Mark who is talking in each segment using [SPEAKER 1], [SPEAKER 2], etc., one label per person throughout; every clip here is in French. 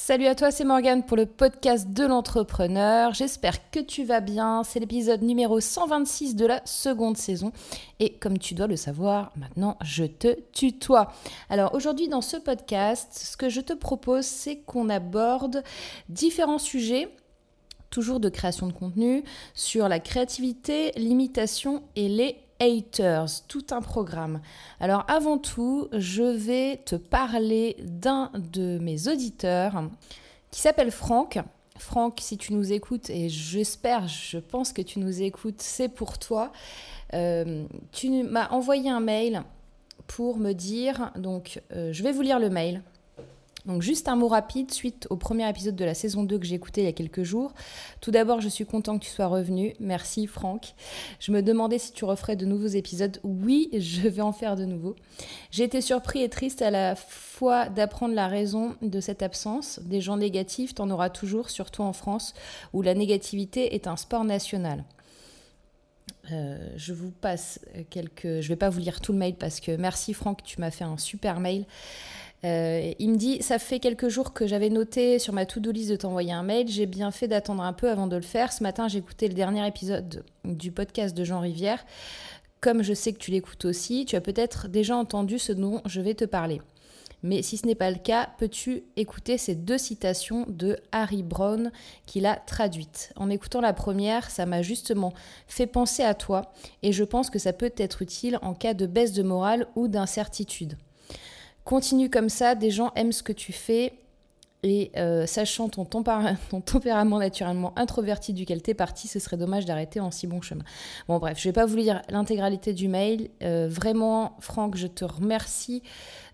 [SPEAKER 1] Salut à toi, c'est Morgane pour le podcast de l'entrepreneur. J'espère que tu vas bien. C'est l'épisode numéro 126 de la seconde saison. Et comme tu dois le savoir, maintenant je te tutoie. Alors aujourd'hui dans ce podcast, ce que je te propose, c'est qu'on aborde différents sujets toujours de création de contenu, sur la créativité, l'imitation et les haters, tout un programme. Alors avant tout, je vais te parler d'un de mes auditeurs qui s'appelle Franck. Franck, si tu nous écoutes, et j'espère, je pense que tu nous écoutes, c'est pour toi. Euh, tu m'as envoyé un mail pour me dire, donc euh, je vais vous lire le mail. Donc juste un mot rapide suite au premier épisode de la saison 2 que j'ai écouté il y a quelques jours. Tout d'abord, je suis content que tu sois revenu. Merci Franck. Je me demandais si tu referais de nouveaux épisodes. Oui, je vais en faire de nouveaux. J'ai été surpris et triste à la fois d'apprendre la raison de cette absence. Des gens négatifs, t'en auras toujours, surtout en France, où la négativité est un sport national. Euh, je vous passe quelques... Je vais pas vous lire tout le mail parce que merci Franck, tu m'as fait un super mail. Euh, il me dit Ça fait quelques jours que j'avais noté sur ma to-do list de t'envoyer un mail. J'ai bien fait d'attendre un peu avant de le faire. Ce matin, j'ai écouté le dernier épisode du podcast de Jean Rivière. Comme je sais que tu l'écoutes aussi, tu as peut-être déjà entendu ce dont je vais te parler. Mais si ce n'est pas le cas, peux-tu écouter ces deux citations de Harry Brown qu'il a traduites? En écoutant la première, ça m'a justement fait penser à toi et je pense que ça peut être utile en cas de baisse de morale ou d'incertitude. Continue comme ça, des gens aiment ce que tu fais. Et euh, sachant ton, tempérament naturellement introverti duquel t'es parti, ce serait dommage d'arrêter en si bon chemin. Bon bref, je vais pas vous lire l'intégralité du mail. Euh, vraiment, Franck, je te remercie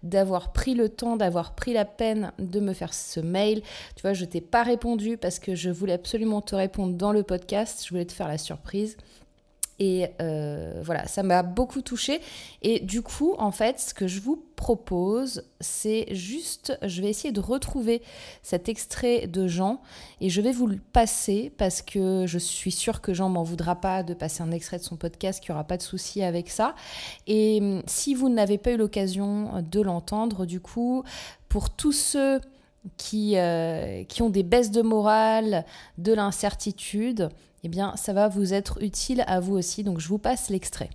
[SPEAKER 1] d'avoir pris le temps, d'avoir pris la peine de me faire ce mail. Tu vois, je t'ai pas répondu parce que je voulais absolument te répondre dans le podcast. Je voulais te faire la surprise. Et euh, voilà, ça m'a beaucoup touchée. Et du coup, en fait, ce que je vous propose, c'est juste, je vais essayer de retrouver cet extrait de Jean et je vais vous le passer parce que je suis sûre que Jean m'en voudra pas de passer un extrait de son podcast, qu'il n'y aura pas de souci avec ça. Et hum, si vous n'avez pas eu l'occasion de l'entendre, du coup, pour tous ceux qui, euh, qui ont des baisses de morale, de l'incertitude, eh bien, ça va vous être utile à vous aussi. Donc, je vous passe l'extrait.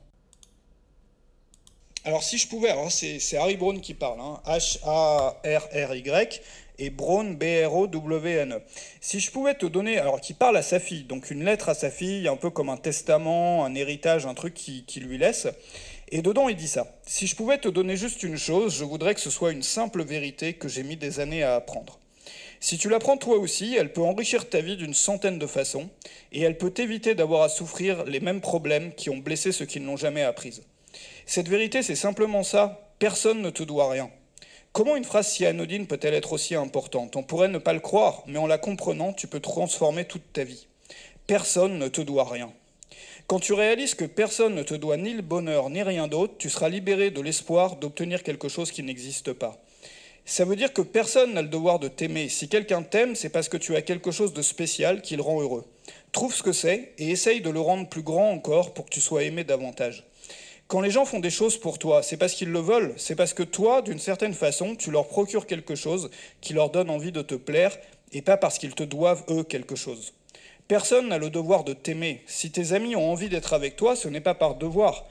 [SPEAKER 2] Alors, si je pouvais, c'est Harry Brown qui parle, hein. H-A-R-R-Y, et Brown, B-R-O-W-N-E. Si je pouvais te donner, alors qui parle à sa fille, donc une lettre à sa fille, un peu comme un testament, un héritage, un truc qui, qui lui laisse, et dedans il dit ça. Si je pouvais te donner juste une chose, je voudrais que ce soit une simple vérité que j'ai mis des années à apprendre. Si tu l'apprends toi aussi, elle peut enrichir ta vie d'une centaine de façons, et elle peut t'éviter d'avoir à souffrir les mêmes problèmes qui ont blessé ceux qui ne l'ont jamais apprise. Cette vérité, c'est simplement ça, personne ne te doit rien. Comment une phrase si anodine peut-elle être aussi importante? On pourrait ne pas le croire, mais en la comprenant, tu peux transformer toute ta vie. Personne ne te doit rien. Quand tu réalises que personne ne te doit ni le bonheur ni rien d'autre, tu seras libéré de l'espoir d'obtenir quelque chose qui n'existe pas. Ça veut dire que personne n'a le devoir de t'aimer. Si quelqu'un t'aime, c'est parce que tu as quelque chose de spécial qui le rend heureux. Trouve ce que c'est et essaye de le rendre plus grand encore pour que tu sois aimé davantage. Quand les gens font des choses pour toi, c'est parce qu'ils le veulent, c'est parce que toi, d'une certaine façon, tu leur procures quelque chose qui leur donne envie de te plaire et pas parce qu'ils te doivent, eux, quelque chose. Personne n'a le devoir de t'aimer. Si tes amis ont envie d'être avec toi, ce n'est pas par devoir.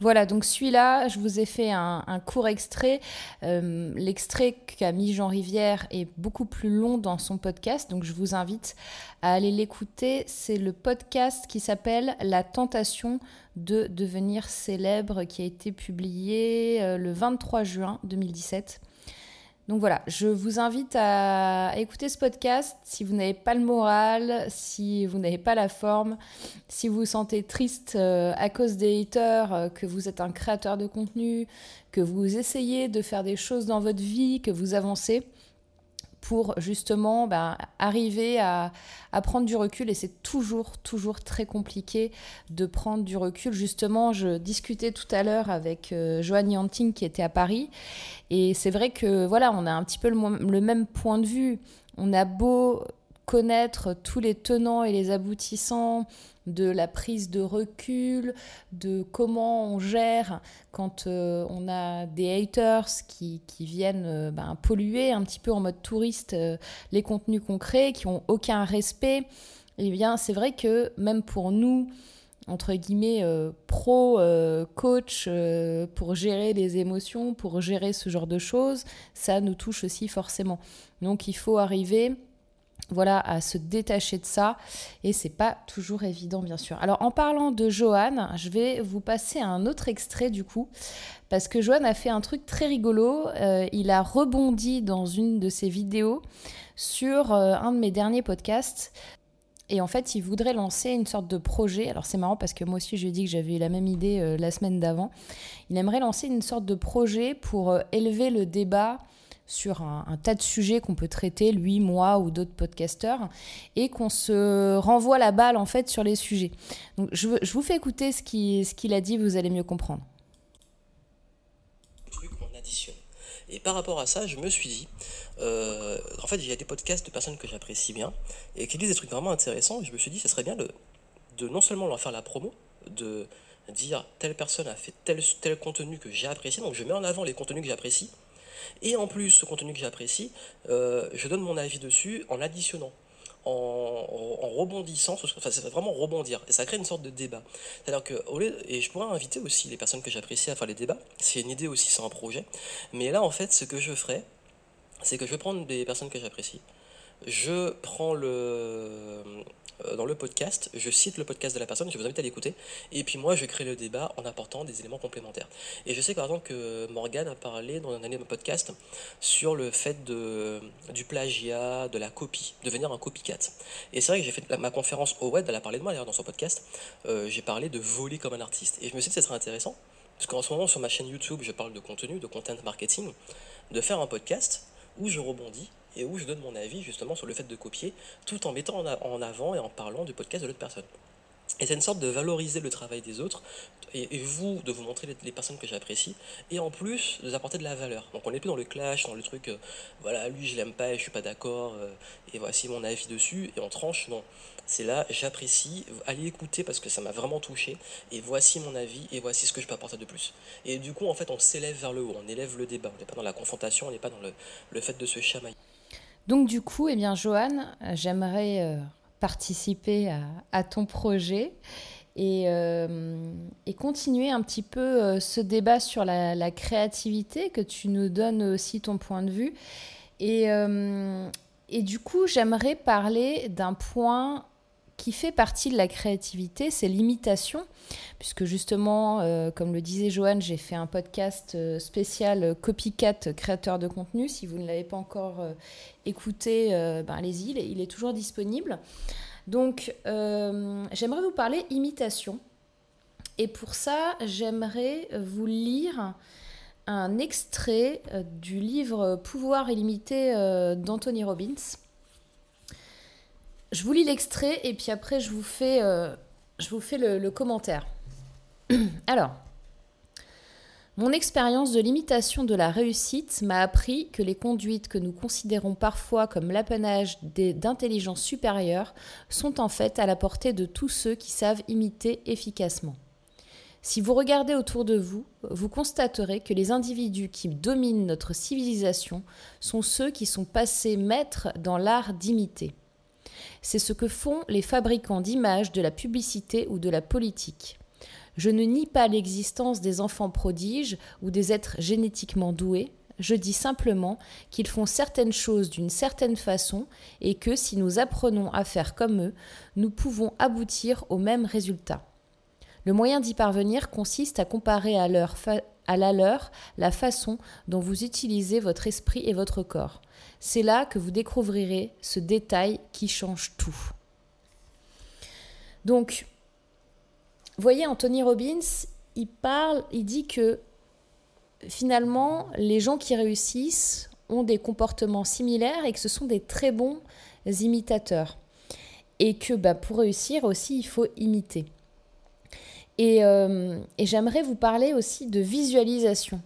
[SPEAKER 1] Voilà, donc celui-là, je vous ai fait un, court extrait. Euh, l'extrait qu'a mis Jean Rivière est beaucoup plus long dans son podcast, donc je vous invite à aller l'écouter. C'est le podcast qui s'appelle La tentation de devenir célèbre, qui a été publié euh, le 23 juin 2017. Donc voilà, je vous invite à écouter ce podcast si vous n'avez pas le moral, si vous n'avez pas la forme, si vous vous sentez triste euh, à cause des haters, euh, que vous êtes un créateur de contenu, que vous essayez de faire des choses dans votre vie, que vous avancez pour justement ben, arriver à, prendre du recul. Et c'est toujours toujours très compliqué de prendre du recul. Justement je discutais tout à l'heure avec euh, Joanne Yanting qui était à Paris. Et c'est vrai que voilà on a un petit peu le, le, même point de vue. On a beau connaître tous les tenants et les aboutissants de la prise de recul, de comment on gère quand euh, on a des haters qui, viennent euh, ben, polluer un petit peu en mode touriste euh, les contenus concrets, qui ont aucun respect. Eh bien, c'est vrai que même pour nous, entre guillemets, pro coach, pour gérer les émotions, pour gérer ce genre de choses, ça nous touche aussi forcément. Donc, il faut arriver voilà, à se détacher de ça. Et c'est pas toujours évident, bien sûr. Alors, en parlant de Johan, je vais vous passer un autre extrait du coup, parce que Johan a fait un truc très rigolo. Euh, il a rebondi dans une de ses vidéos sur euh, un de mes derniers podcasts. Et en fait, il voudrait lancer une sorte de projet. Alors c'est marrant parce que moi aussi, je lui ai dit que j'avais eu la même idée euh, la semaine d'avant. Il aimerait lancer une sorte de projet pour élever le débat sur un, tas de sujets qu'on peut traiter, lui, moi ou d'autres podcasteurs, et qu'on se renvoie la balle en fait sur les sujets. Donc je, vous fais écouter ce qu'il a dit, vous allez mieux comprendre.
[SPEAKER 3] Et par rapport à ça, je me suis dit, euh, en fait, il y a des podcasts de personnes que j'apprécie bien et qui disent des trucs vraiment intéressants. Et je me suis dit, ce serait bien de, de non seulement leur faire la promo, de dire telle personne a fait tel, tel contenu que j'ai apprécié, donc je mets en avant les contenus que j'apprécie, et en plus, ce contenu que j'apprécie, euh, je donne mon avis dessus en additionnant. En, rebondissant, enfin c'est vraiment rebondir, et ça crée une sorte de débat. C'est-à-dire que, et je pourrais inviter aussi les personnes que j'apprécie à faire les débats, c'est une idée aussi, c'est un projet, mais là en fait ce que je ferai, c'est que je vais prendre des personnes que j'apprécie, je prends le, euh, dans le podcast, je cite le podcast de la personne, je vous invite à l'écouter, et puis moi je crée le débat en apportant des éléments complémentaires. Et je sais par exemple que Morgan a parlé dans un année podcast sur le fait de, du plagiat, de la copie, devenir un copycat. Et c'est vrai que j'ai fait ma conférence au web, elle a parlé de moi d'ailleurs dans son podcast, euh, j'ai parlé de voler comme un artiste. Et je me suis dit que ce serait intéressant, parce qu'en ce moment sur ma chaîne YouTube, je parle de contenu, de content marketing, de faire un podcast où je rebondis et où je donne mon avis justement sur le fait de copier tout en mettant en avant et en parlant du podcast de l'autre personne. Et c'est une sorte de valoriser le travail des autres, et, vous, de vous montrer les, personnes que j'apprécie, et en plus, de vous apporter de la valeur. Donc on n'est plus dans le clash, dans le truc, euh, voilà, lui je l'aime pas et je suis pas d'accord, euh, et voici mon avis dessus, et on tranche, non. C'est là, j'apprécie, allez écouter parce que ça m'a vraiment touché, et voici mon avis, et voici ce que je peux apporter de plus. Et du coup, en fait, on s'élève vers le haut, on élève le débat, on n'est pas dans la confrontation, on n'est pas dans le, le fait de se chamailler.
[SPEAKER 1] Donc du coup, eh bien, Johan, j'aimerais euh, participer à, ton projet et, euh, et, continuer un petit peu euh, ce débat sur la, créativité, que tu nous donnes aussi ton point de vue. Et du coup, j'aimerais parler d'un point qui fait partie de la créativité, c'est l'imitation, puisque justement, euh, comme le disait Joanne, j'ai fait un podcast euh, spécial euh, copycat créateur de contenu. Si vous ne l'avez pas encore écouté, ben allez-y, il est toujours disponible. Donc, j'aimerais vous parler imitation. Et pour ça, j'aimerais vous lire un extrait du livre Pouvoir illimité d'Anthony Robbins. Je vous lis l'extrait et puis après je vous fais, euh, le, le commentaire. Alors, mon expérience de l'imitation de la réussite m'a appris que les conduites que nous considérons parfois comme l'apanage d'intelligence supérieure sont en fait à la portée de tous ceux qui savent imiter efficacement. Si vous regardez autour de vous, vous constaterez que les individus qui dominent notre civilisation sont ceux qui sont passés maîtres dans l'art d'imiter. C'est ce que font les fabricants d'images de la publicité ou de la politique. Je ne nie pas l'existence des enfants prodiges ou des êtres génétiquement doués, je dis simplement qu'ils font certaines choses d'une certaine façon et que si nous apprenons à faire comme eux, nous pouvons aboutir au même résultat. Le moyen d'y parvenir consiste à comparer à, à la leur la façon dont vous utilisez votre esprit et votre corps. C'est là que vous découvrirez ce détail qui change tout. Donc, voyez, Anthony Robbins, il parle, il dit que finalement, les gens qui réussissent ont des comportements similaires et que ce sont des très bons imitateurs. Et que bah, pour réussir aussi, il faut imiter. Et, euh, et j'aimerais vous parler aussi de visualisation.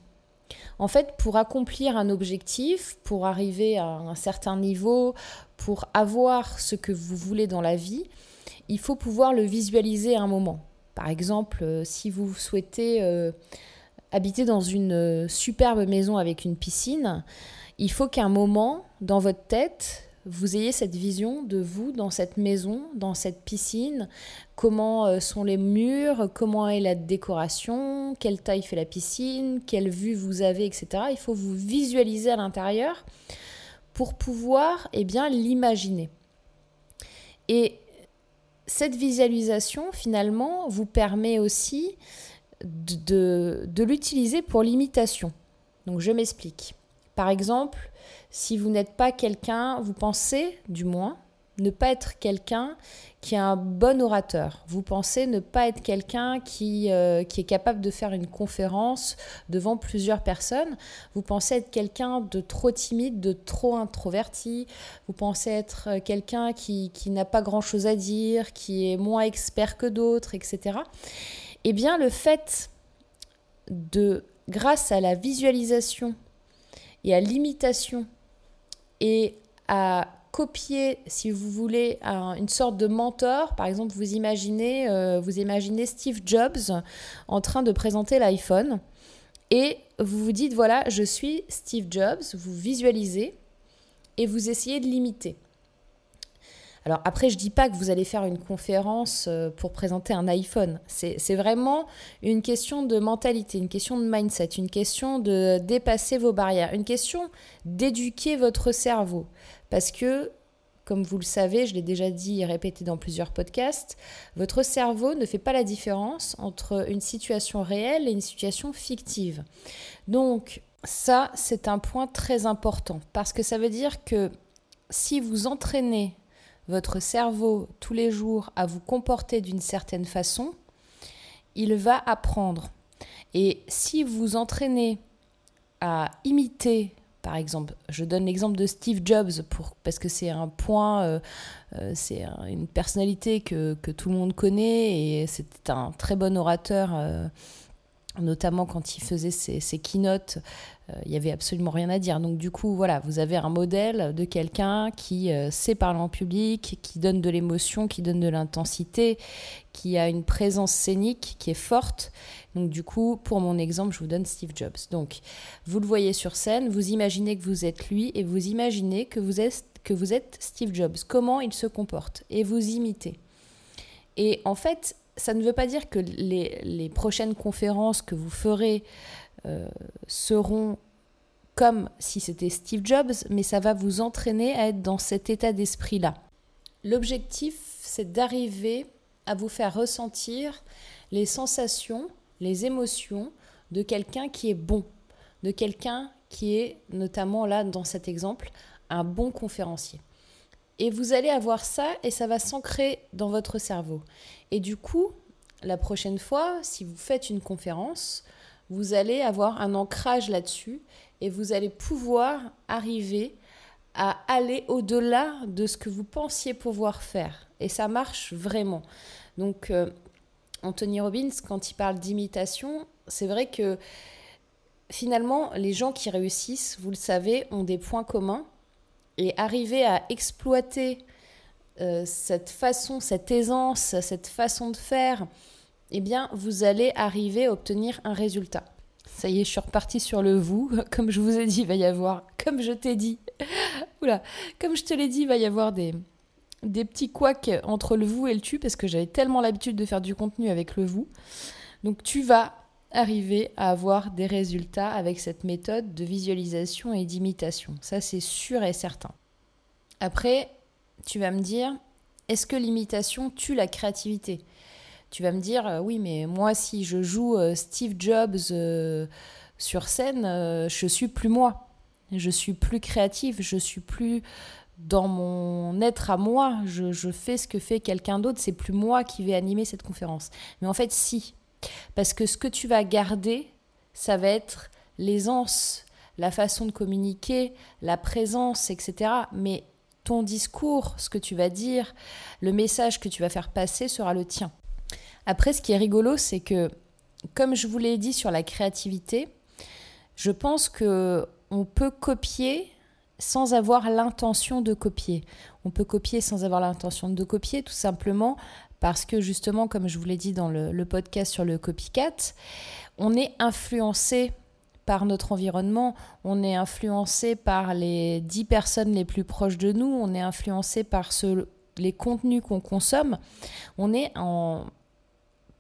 [SPEAKER 1] En fait, pour accomplir un objectif, pour arriver à un certain niveau, pour avoir ce que vous voulez dans la vie, il faut pouvoir le visualiser à un moment. Par exemple, euh, si vous souhaitez euh, habiter dans une euh, superbe maison avec une piscine, il faut qu'à un moment, dans votre tête, vous ayez cette vision de vous dans cette maison, dans cette piscine, comment sont les murs, comment est la décoration, quelle taille fait la piscine, quelle vue vous avez, etc. Il faut vous visualiser à l'intérieur pour pouvoir eh bien l'imaginer. Et cette visualisation, finalement, vous permet aussi de, de, l'utiliser pour l'imitation. Donc je m'explique. Par exemple, si vous n'êtes pas quelqu'un, vous pensez, du moins, ne pas être quelqu'un qui est un bon orateur. Vous pensez ne pas être quelqu'un qui, euh, qui est capable de faire une conférence devant plusieurs personnes. Vous pensez être quelqu'un de trop timide, de trop introverti. Vous pensez être euh, quelqu'un qui, qui n'a pas grand-chose à dire, qui est moins expert que d'autres, etc. Eh bien, le fait de, grâce à la visualisation et à l'imitation et à copier, si vous voulez, une sorte de mentor. Par exemple, vous imaginez, euh, vous imaginez Steve Jobs en train de présenter l'iPhone et vous vous dites voilà, je suis Steve Jobs. Vous visualisez et vous essayez de l'imiter. Alors après, je dis pas que vous allez faire une conférence euh, pour présenter un iPhone. C'est vraiment une question de mentalité, une question de mindset, une question de dépasser vos barrières, une question d'éduquer votre cerveau. Parce que, comme vous le savez, je l'ai déjà dit et répété dans plusieurs podcasts, votre cerveau ne fait pas la différence entre une situation réelle et une situation fictive. Donc, ça, c'est un point très important parce que ça veut dire que si vous entraînez votre cerveau tous les jours à vous comporter d'une certaine façon, il va apprendre. Et si vous entraînez à imiter, par exemple, je donne l'exemple de Steve Jobs parce que c'est un point, euh, euh, c'est une personnalité que, tout le monde connaît et c'était un très bon orateur. Euh, notamment quand il faisait ses, keynotes, euh, il n'y avait absolument rien à dire. Donc du coup, voilà, vous avez un modèle de quelqu'un qui euh, sait parler en public, qui donne de l'émotion, qui donne de l'intensité, qui a une présence scénique qui est forte. Donc du coup, pour mon exemple, je vous donne Steve Jobs. Donc vous le voyez sur scène, vous imaginez que vous êtes lui et vous imaginez que vous êtes, que vous êtes Steve Jobs. Comment il se comporte et vous imitez. Et en fait, ça ne veut pas dire que les, prochaines conférences que vous ferez euh, seront comme si c'était Steve Jobs, mais ça va vous entraîner à être dans cet état d'esprit-là. L'objectif, c'est d'arriver à vous faire ressentir les sensations, les émotions de quelqu'un qui est bon, de quelqu'un qui est, notamment là dans cet exemple, un bon conférencier. Et vous allez avoir ça et ça va s'ancrer dans votre cerveau. Et du coup, la prochaine fois, si vous faites une conférence, vous allez avoir un ancrage là-dessus et vous allez pouvoir arriver à aller au-delà de ce que vous pensiez pouvoir faire. Et ça marche vraiment. Donc, euh, Anthony Robbins, quand il parle d'imitation, c'est vrai que finalement, les gens qui réussissent, vous le savez, ont des points communs. Et arriver à exploiter euh, cette façon, cette aisance, cette façon de faire, eh bien, vous allez arriver à obtenir un résultat. Ça y est, je suis repartie sur le vous. Comme je vous ai dit, il va y avoir, comme je t'ai dit, oula, comme je te l'ai dit, il va y avoir des, des petits couacs entre le vous et le tu, parce que j'avais tellement l'habitude de faire du contenu avec le vous. Donc, tu vas arriver à avoir des résultats avec cette méthode de visualisation et d'imitation. Ça, c'est sûr et certain. Après, tu vas me dire, est-ce que l'imitation tue la créativité? Tu vas me dire, euh, oui, mais moi, si je joue euh, Steve Jobs euh, sur scène, je suis plus moi. Je suis plus créative, je suis plus dans mon être à moi. Je, je fais ce que fait quelqu'un d'autre. C'est plus moi qui vais animer cette conférence. Mais en fait, si. Parce que ce que tu vas garder, ça va être l'aisance, la façon de communiquer, la présence, etc. Mais ton discours, ce que tu vas dire, le message que tu vas faire passer sera le tien. Après, ce qui est rigolo, c'est que, comme je vous l'ai dit sur la créativité, Je pense que on peut copier sans avoir l'intention de copier. On peut copier sans avoir l'intention de copier, tout simplement parce que justement, comme je vous l'ai dit dans le, podcast sur le copycat, on est influencé par notre environnement, on est influencé par les dix personnes les plus proches de nous, on est influencé par les contenus qu'on consomme, on est en,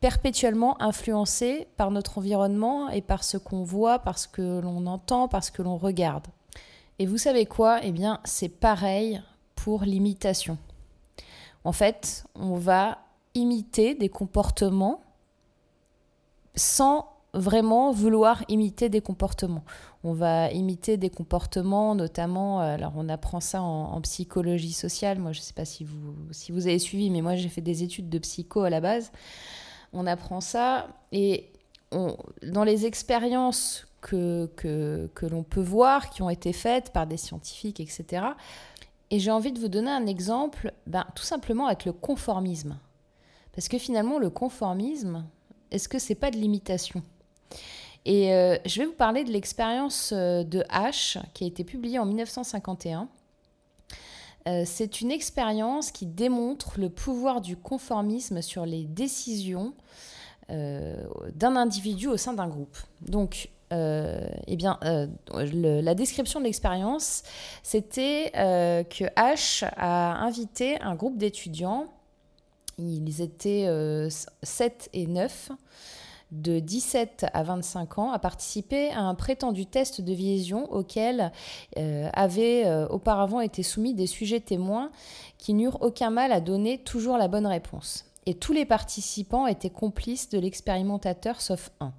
[SPEAKER 1] perpétuellement influencé par notre environnement et par ce qu'on voit, par ce que l'on entend, par ce que l'on regarde. Et vous savez quoi? Eh bien, c'est pareil pour l'imitation. En fait, on va imiter des comportements sans vraiment vouloir imiter des comportements. On va imiter des comportements, notamment, alors on apprend ça en, psychologie sociale. Moi, je ne sais pas si vous, si vous avez suivi, mais moi j'ai fait des études de psycho à la base. On apprend ça et dans les expériences que, que, que l'on peut voir, qui ont été faites par des scientifiques, etc. Et j'ai envie de vous donner un exemple, ben, tout simplement avec le conformisme. Parce que finalement, le conformisme, est-ce que c'est pas de l'imitation? Et euh, je vais vous parler de l'expérience euh, de H qui a été publiée en 1951. Euh, c'est une expérience qui démontre le pouvoir du conformisme sur les décisions d'un individu au sein d'un groupe. Donc, eh bien, la description de l'expérience, c'était que H a invité un groupe d'étudiants, ils étaient 7 et 9, de 17 à 25 ans a participé à un prétendu test de vision auquel euh, avaient euh, auparavant été soumis des sujets témoins qui n'eurent aucun mal à donner toujours la bonne réponse. Et tous les participants étaient complices de l'expérimentateur sauf un.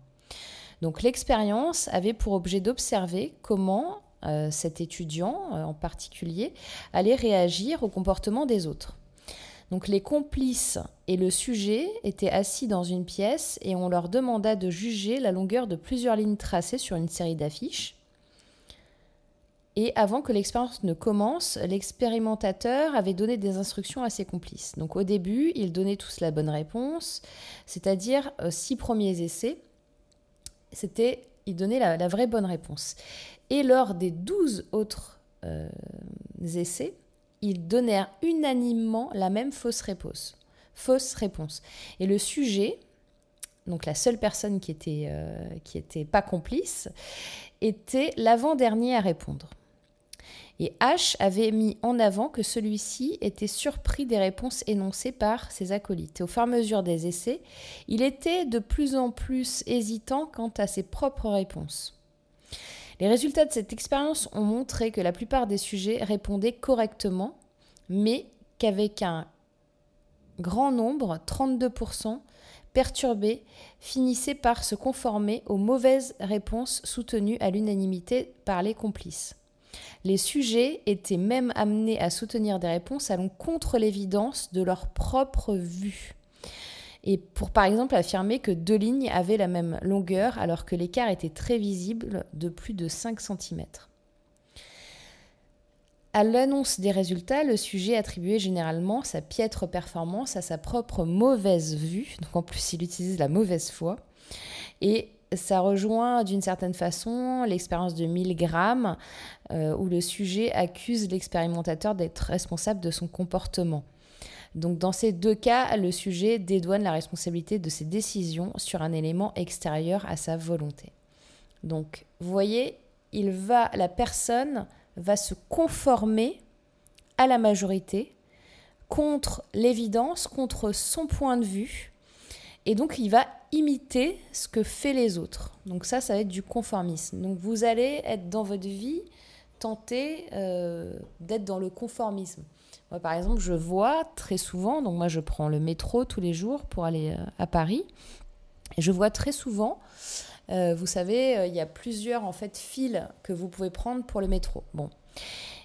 [SPEAKER 1] Donc l'expérience avait pour objet d'observer comment euh, cet étudiant en particulier allait réagir au comportement des autres. Donc les complices et le sujet étaient assis dans une pièce et on leur demanda de juger la longueur de plusieurs lignes tracées sur une série d'affiches. Et avant que l'expérience ne commence, l'expérimentateur avait donné des instructions à ses complices. Donc au début, ils donnaient tous la bonne réponse, c'est-à-dire euh, six premiers essais. C'était, ils donnaient la, vraie bonne réponse. Et lors des douze autres euh, essais, ils donnèrent unanimement la même fausse réponse. Fausse réponse. Et le sujet, donc la seule personne qui était, euh, qui était pas complice, était l'avant-dernier à répondre. Et H avait mis en avant que celui-ci était surpris des réponses énoncées par ses acolytes. Au fur et à mesure des essais, il était de plus en plus hésitant quant à ses propres réponses. Les résultats de cette expérience ont montré que la plupart des sujets répondaient correctement, mais qu'avec un grand nombre, 32%, perturbés, finissaient par se conformer aux mauvaises réponses soutenues à l'unanimité par les complices. Les sujets étaient même amenés à soutenir des réponses allant contre l'évidence de leur propre vue et pour par exemple affirmer que deux lignes avaient la même longueur alors que l'écart était très visible de plus de 5 cm. À l'annonce des résultats, le sujet attribuait généralement sa piètre performance à sa propre mauvaise vue, donc en plus il utilise la mauvaise foi, et ça rejoint d'une certaine façon l'expérience de 1000 grammes euh, où le sujet accuse l'expérimentateur d'être responsable de son comportement. Donc dans ces deux cas, le sujet dédouane la responsabilité de ses décisions sur un élément extérieur à sa volonté. Donc vous voyez, il va la personne va se conformer à la majorité contre l'évidence, contre son point de vue et donc il va imiter ce que fait les autres. Donc ça ça va être du conformisme. Donc vous allez être dans votre vie tenter euh, d'être dans le conformisme. Par exemple, je vois très souvent, donc moi je prends le métro tous les jours pour aller euh, à Paris, je vois très souvent, euh, vous savez, euh, il y a plusieurs en fait fils que vous pouvez prendre pour le métro. Bon,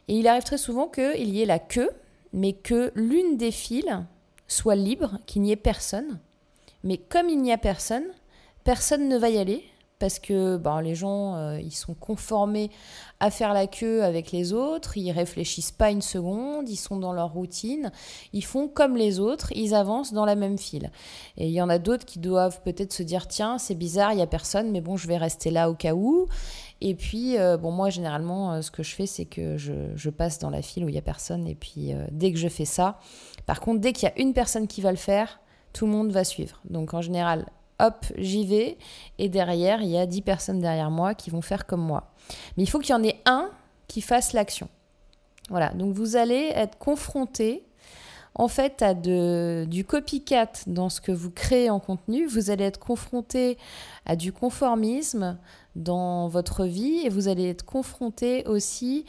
[SPEAKER 1] et il arrive très souvent qu'il y ait la queue, mais que l'une des fils soit libre, qu'il n'y ait personne. Mais comme il n'y a personne, personne ne va y aller parce que ben, les gens, euh, ils sont conformés à faire la queue avec les autres, ils réfléchissent pas une seconde, ils sont dans leur routine, ils font comme les autres, ils avancent dans la même file. Et il y en a d'autres qui doivent peut-être se dire, tiens, c'est bizarre, il y a personne, mais bon, je vais rester là au cas où. Et puis, euh, bon, moi, généralement, euh, ce que je fais, c'est que je, passe dans la file où il n'y a personne. Et puis, dès que je fais ça, par contre, dès qu'il y a une personne qui va le faire, tout le monde va suivre. Donc, en général, hop, j'y vais. Et derrière, il y a 10 personnes derrière moi qui vont faire comme moi. Mais il faut qu'il y en ait un qui fasse l'action. Voilà, donc vous allez être confronté en fait à du copycat dans ce que vous créez en contenu. Vous allez être confronté à du conformisme dans votre vie et vous allez être confronté aussi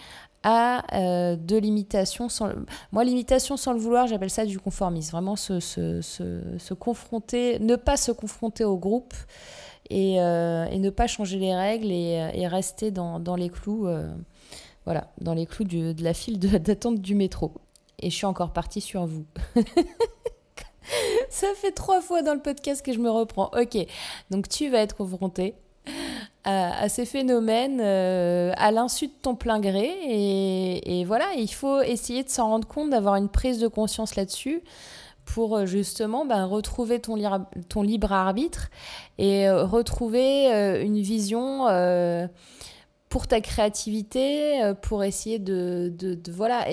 [SPEAKER 1] à euh, de l'imitation. Sans... Moi, l'imitation sans le vouloir, j'appelle ça du conformisme. Vraiment se, confronter, ne pas se confronter au groupe et, euh, ne pas changer les règles et, euh, rester dans, dans, les clous, voilà, dans les clous de la file d'attente du métro. Et je suis encore partie sur vous. Ça fait trois fois dans le podcast que je me reprends. Ok, donc tu vas être confronté à, ces phénomènes euh, à l'insu de ton plein gré. Et, voilà, il faut essayer de s'en rendre compte, d'avoir une prise de conscience là-dessus pour euh, justement ben, retrouver ton, ton, libre arbitre et euh, retrouver une vision pour ta créativité, pour essayer de, de, voilà,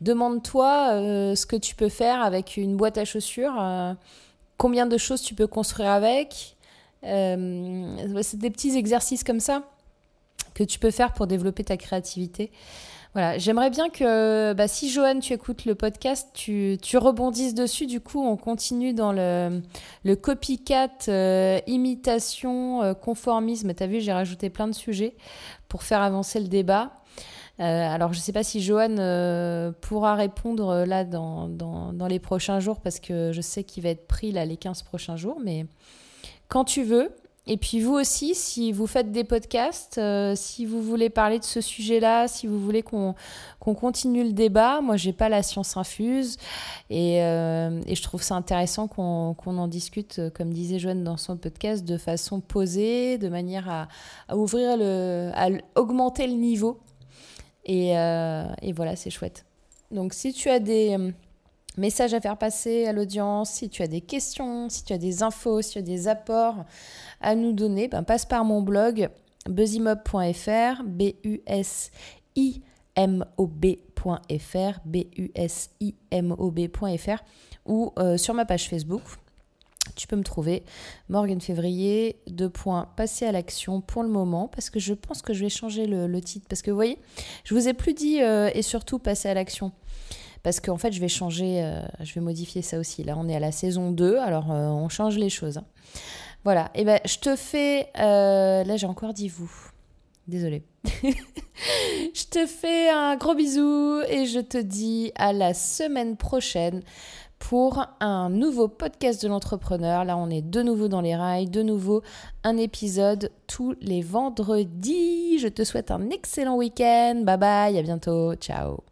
[SPEAKER 1] demande-toi ce que tu peux faire avec une boîte à chaussures, combien de choses tu peux construire avec, c'est des petits exercices comme ça que tu peux faire pour développer ta créativité. Voilà, j'aimerais bien que bah, si Joanne, tu écoutes le podcast, tu, rebondisses dessus. Du coup, on continue dans le, copycat, euh, imitation, euh, conformisme. Tu as vu, j'ai rajouté plein de sujets pour faire avancer le débat. Alors, je ne sais pas si Joanne pourra répondre là dans, les prochains jours parce que je sais qu'il va être pris là les 15 prochains jours, mais quand tu veux. Et puis vous aussi, si vous faites des podcasts, euh, si vous voulez parler de ce sujet-là, si vous voulez qu'on continue le débat, moi j'ai pas la science infuse et, euh, je trouve ça intéressant qu'on en discute, comme disait Joanne dans son podcast, de façon posée, de manière à, à ouvrir le, à augmenter le niveau. Et, euh, et voilà, c'est chouette. Donc si tu as des message à faire passer à l'audience, si tu as des questions, si tu as des infos, si tu as des apports à nous donner, ben passe par mon blog buzzimob.fr, B-U-S-I-M-O-B.fr, B-U-S-I-M-O-B.fr ou euh, sur ma page Facebook. Tu peux me trouver Morgan Février, deux points, passer à l'action pour le moment, parce que je pense que je vais changer le, titre. Parce que vous voyez, je vous ai plus dit euh, et surtout passer à l'action parce qu'en fait, je vais changer, euh, je vais modifier ça aussi. Là, on est à la saison 2, alors euh, on change les choses. Hein. Voilà, et ben je te fais. Là, j'ai encore dit vous. Désolée. je te fais un gros bisou et je te dis à la semaine prochaine pour un nouveau podcast de l'entrepreneur. Là, on est de nouveau dans les rails, de nouveau un épisode tous les vendredis. Je te souhaite un excellent week-end. Bye bye, à bientôt. Ciao.